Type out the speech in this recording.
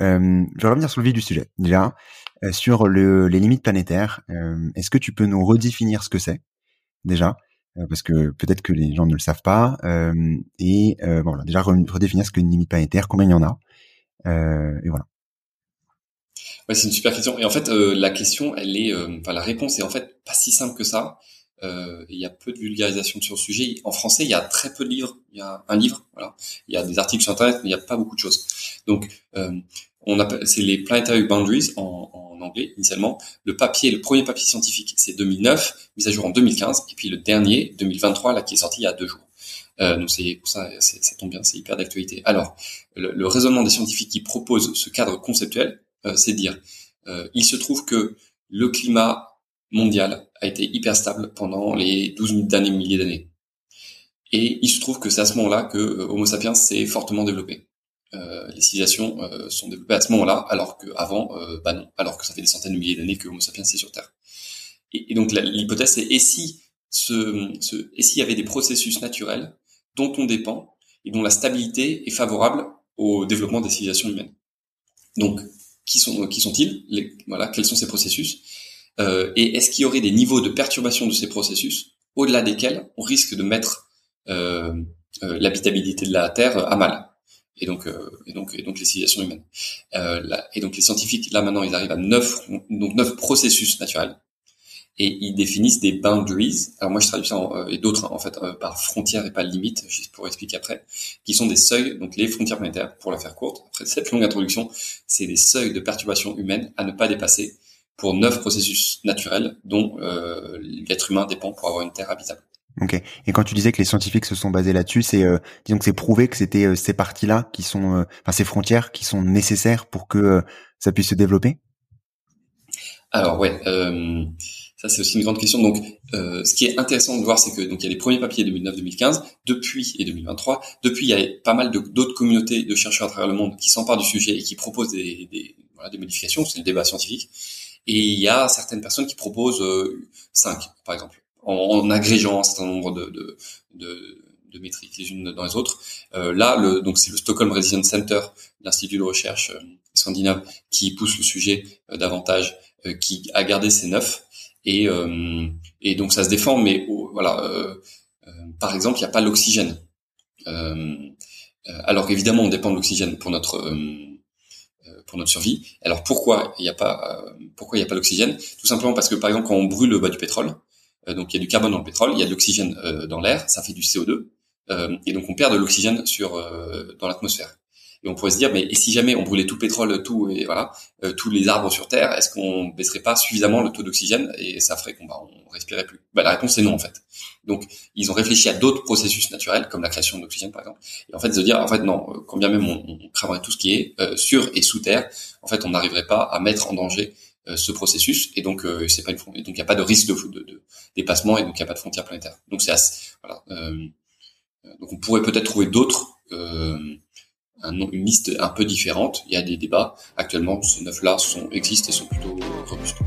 Euh, je vais revenir sur le vif du sujet. Déjà, euh, sur le, les limites planétaires, euh, est-ce que tu peux nous redéfinir ce que c'est déjà parce que peut-être que les gens ne le savent pas et voilà déjà redéfinir ce qu'est une limite planétaire, combien il y en a et voilà. Ouais, c'est une super question. Et en fait, la question, elle est, enfin, la réponse est en fait pas si simple que ça. Euh, il y a peu de vulgarisation sur le sujet. En français, il y a très peu de livres. Il y a un livre, voilà. Il y a des articles sur Internet, mais il n'y a pas beaucoup de choses. Donc, euh, on appelle, c'est les Planetary Boundaries en, en, anglais initialement. Le papier, le premier papier scientifique, c'est 2009, mis à jour en 2015, et puis le dernier, 2023, là qui est sorti il y a deux jours. Euh, donc c'est ça, ça tombe bien, c'est hyper d'actualité. Alors, le, le, raisonnement des scientifiques qui proposent ce cadre conceptuel, euh, c'est de dire, euh, il se trouve que le climat mondial a été hyper stable pendant les 12 derniers milliers d'années. Et il se trouve que c'est à ce moment-là que euh, Homo sapiens s'est fortement développé. Euh, les civilisations euh, sont développées à ce moment-là, alors qu'avant, euh, bah non, alors que ça fait des centaines de milliers d'années que Homo sapiens est sur Terre. Et, donc l'hypothèse c'est et si ce, ce, et s'il y avait des processus naturels dont on dépend et dont la stabilité est favorable au développement des civilisations humaines? Donc qui sont qui sont-ils? Voilà, quels sont ces processus? Euh, Et est-ce qu'il y aurait des niveaux de perturbation de ces processus au-delà desquels on risque de mettre euh, euh, l'habitabilité de la Terre à mal et donc euh, et donc et donc les civilisations humaines. Euh, là, et donc les scientifiques là maintenant ils arrivent à neuf donc neuf processus naturels et ils définissent des boundaries. Alors moi je traduis ça et d'autres en fait par frontières et pas limites, juste pour expliquer après, qui sont des seuils donc les frontières planétaires pour la faire courte. Après cette longue introduction, c'est des seuils de perturbation humaine à ne pas dépasser pour neuf processus naturels dont euh, l'être humain dépend pour avoir une terre habitable. Ok. Et quand tu disais que les scientifiques se sont basés là-dessus, c'est euh, disons que c'est prouvé que c'était euh, ces parties-là qui sont, euh, enfin ces frontières qui sont nécessaires pour que euh, ça puisse se développer? Alors ouais, ça c'est aussi une grande question. Donc, ce qui est intéressant de voir, c'est que donc il y a les premiers papiers 2009-2015, depuis et 2023. Depuis, il y a pas mal d'autres communautés de chercheurs à travers le monde qui s'emparent du sujet et qui proposent des, des, voilà, des modifications. C'est le débat scientifique. Et il y a certaines personnes qui proposent cinq, par exemple en, en, agrégeant un certain nombre de, de, de, de, métriques les unes dans les autres. Euh, là, le, donc c'est le Stockholm Resilience Center, l'institut de recherche euh, scandinave, qui pousse le sujet euh, davantage, euh, qui a gardé ces neuf. Et, euh, et donc ça se défend, mais voilà. par exemple, il n'y a pas l'oxygène. alors évidemment, on dépend de l'oxygène pour notre pour notre survie. Alors pourquoi il n'y a pas pourquoi il n'y a pas l'oxygène? Tout simplement parce que par exemple quand on brûle le bas du pétrole, euh, donc il y a du carbone dans le pétrole, il y a de l'oxygène euh, dans l'air, ça fait du CO2, euh, et donc on perd de l'oxygène sur dans l'atmosphère. Et on pourrait se dire, mais et si jamais on brûlait tout le pétrole, tout et voilà, tous les arbres sur Terre, est-ce qu'on baisserait pas suffisamment le taux d'oxygène? Et ça ferait qu'on bah, on respirait plus bah, La réponse est non en fait. Donc ils ont réfléchi à d'autres processus naturels comme la création d'oxygène par exemple. Et en fait, se dire, en fait non, quand bien même on, on tout ce qui est sur et sous terre, en fait on n'arriverait pas à mettre en danger euh, ce processus et donc euh, c'est pas une donc il n'y a pas de risque de, dépassement et donc il n'y a pas de frontière planétaire. Donc voilà. Euh, donc on pourrait peut-être trouver d'autres une liste un peu différente. Il y a des débats actuellement. Ces neuf là sont existent et sont plutôt robustes.